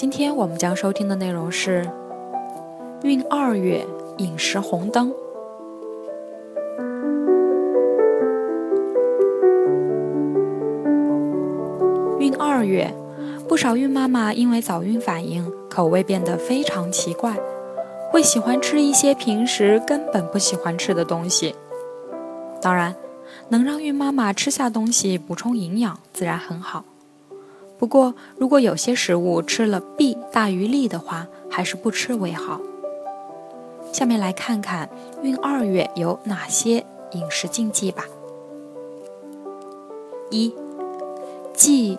今天我们将收听的内容是：孕二月饮食红灯。孕二月，不少孕妈妈因为早孕反应，口味变得非常奇怪。会喜欢吃一些平时根本不喜欢吃的东西。当然，能让孕妈妈吃下东西补充营养，自然很好。不过，如果有些食物吃了弊大于利的话，还是不吃为好。下面来看看孕二月有哪些饮食禁忌吧。一，忌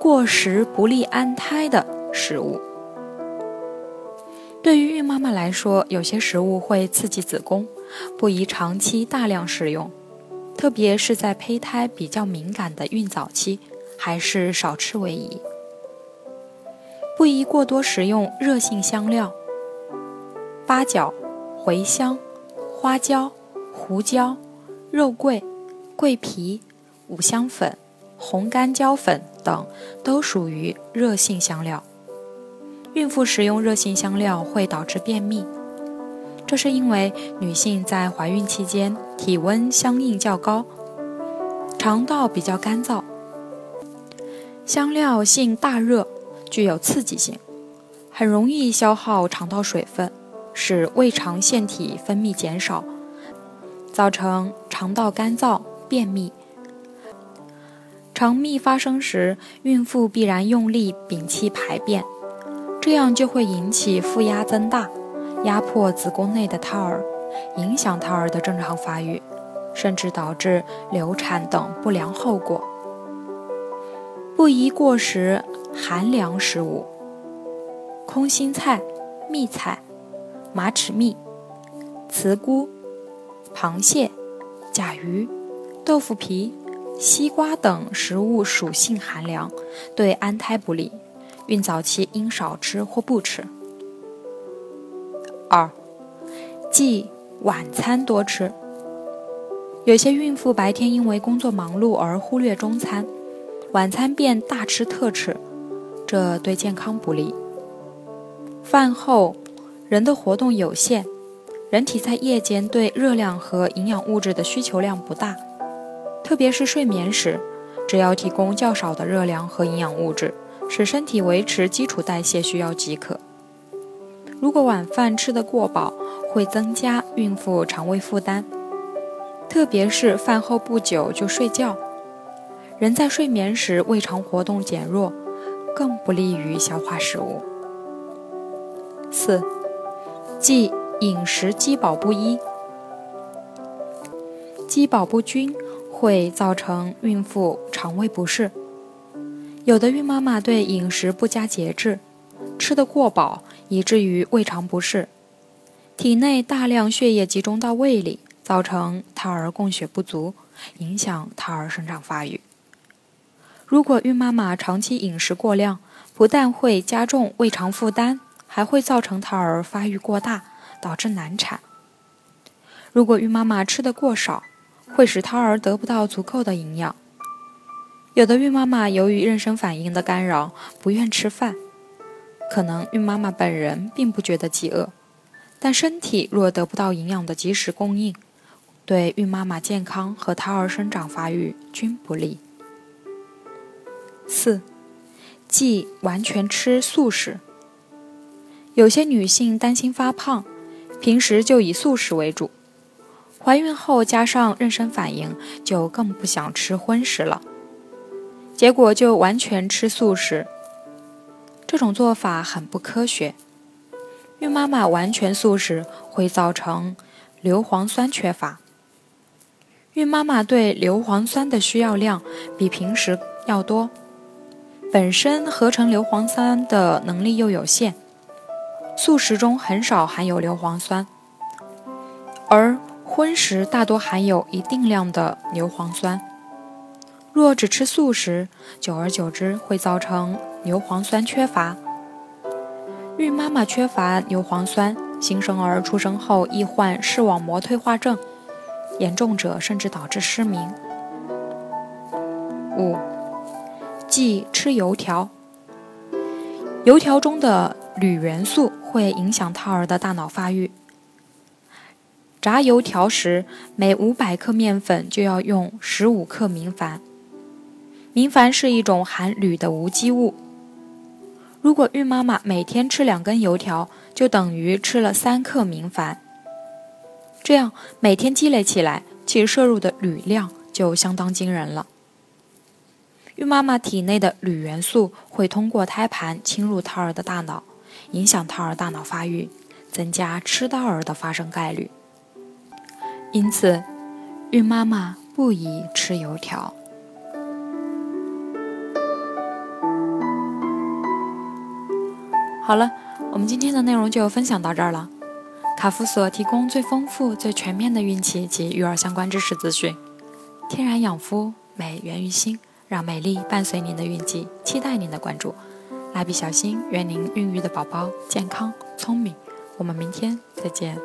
过食不利安胎的食物。对于孕妈妈来说，有些食物会刺激子宫，不宜长期大量食用，特别是在胚胎比较敏感的孕早期，还是少吃为宜。不宜过多食用热性香料，八角、茴香、花椒、胡椒、肉桂、桂皮、五香粉、红干椒粉等都属于热性香料。孕妇食用热性香料会导致便秘，这是因为女性在怀孕期间体温相应较高，肠道比较干燥，香料性大热，具有刺激性，很容易消耗肠道水分，使胃肠腺体分泌减少，造成肠道干燥、便秘。肠秘发生时，孕妇必然用力屏气排便。这样就会引起腹压增大，压迫子宫内的胎儿，影响胎儿的正常发育，甚至导致流产等不良后果。不宜过食寒凉食物，空心菜、蜜菜、马齿苋、茨菇、螃蟹、甲鱼、豆腐皮、西瓜等食物属性寒凉，对安胎不利。孕早期应少吃或不吃。二，忌晚餐多吃。有些孕妇白天因为工作忙碌而忽略中餐，晚餐便大吃特吃，这对健康不利。饭后，人的活动有限，人体在夜间对热量和营养物质的需求量不大，特别是睡眠时，只要提供较少的热量和营养物质。使身体维持基础代谢需要即可。如果晚饭吃得过饱，会增加孕妇肠胃负担，特别是饭后不久就睡觉，人在睡眠时胃肠活动减弱，更不利于消化食物。四，忌饮食饥饱不一，饥饱不均会造成孕妇肠胃不适。有的孕妈妈对饮食不加节制，吃得过饱，以至于胃肠不适，体内大量血液集中到胃里，造成胎儿供血不足，影响胎儿生长发育。如果孕妈妈长期饮食过量，不但会加重胃肠负担，还会造成胎儿发育过大，导致难产。如果孕妈妈吃得过少，会使胎儿得不到足够的营养。有的孕妈妈由于妊娠反应的干扰，不愿吃饭，可能孕妈妈本人并不觉得饥饿，但身体若得不到营养的及时供应，对孕妈妈健康和胎儿生长发育均不利。四，忌完全吃素食。有些女性担心发胖，平时就以素食为主，怀孕后加上妊娠反应，就更不想吃荤食了。结果就完全吃素食，这种做法很不科学。孕妈妈完全素食会造成硫磺酸缺乏，孕妈妈对硫磺酸的需要量比平时要多，本身合成硫磺酸的能力又有限，素食中很少含有硫磺酸，而荤食大多含有一定量的硫磺酸。若只吃素食，久而久之会造成硫磺酸缺乏。孕妈妈缺乏硫磺酸，新生儿出生后易患视网膜退化症，严重者甚至导致失明。五，忌吃油条。油条中的铝元素会影响胎儿的大脑发育。炸油条时，每五百克面粉就要用十五克明矾。明矾是一种含铝的无机物。如果孕妈妈每天吃两根油条，就等于吃了三克明矾。这样每天积累起来，其摄入的铝量就相当惊人了。孕妈妈体内的铝元素会通过胎盘侵入胎儿的大脑，影响胎儿大脑发育，增加痴呆儿的发生概率。因此，孕妈妈不宜吃油条。好了，我们今天的内容就分享到这儿了。卡夫所提供最丰富、最全面的孕期及育儿相关知识资讯，天然养肤，美源于心。让美丽伴随您的运气，期待您的关注。蜡笔小新，愿您孕育的宝宝健康聪明。我们明天再见。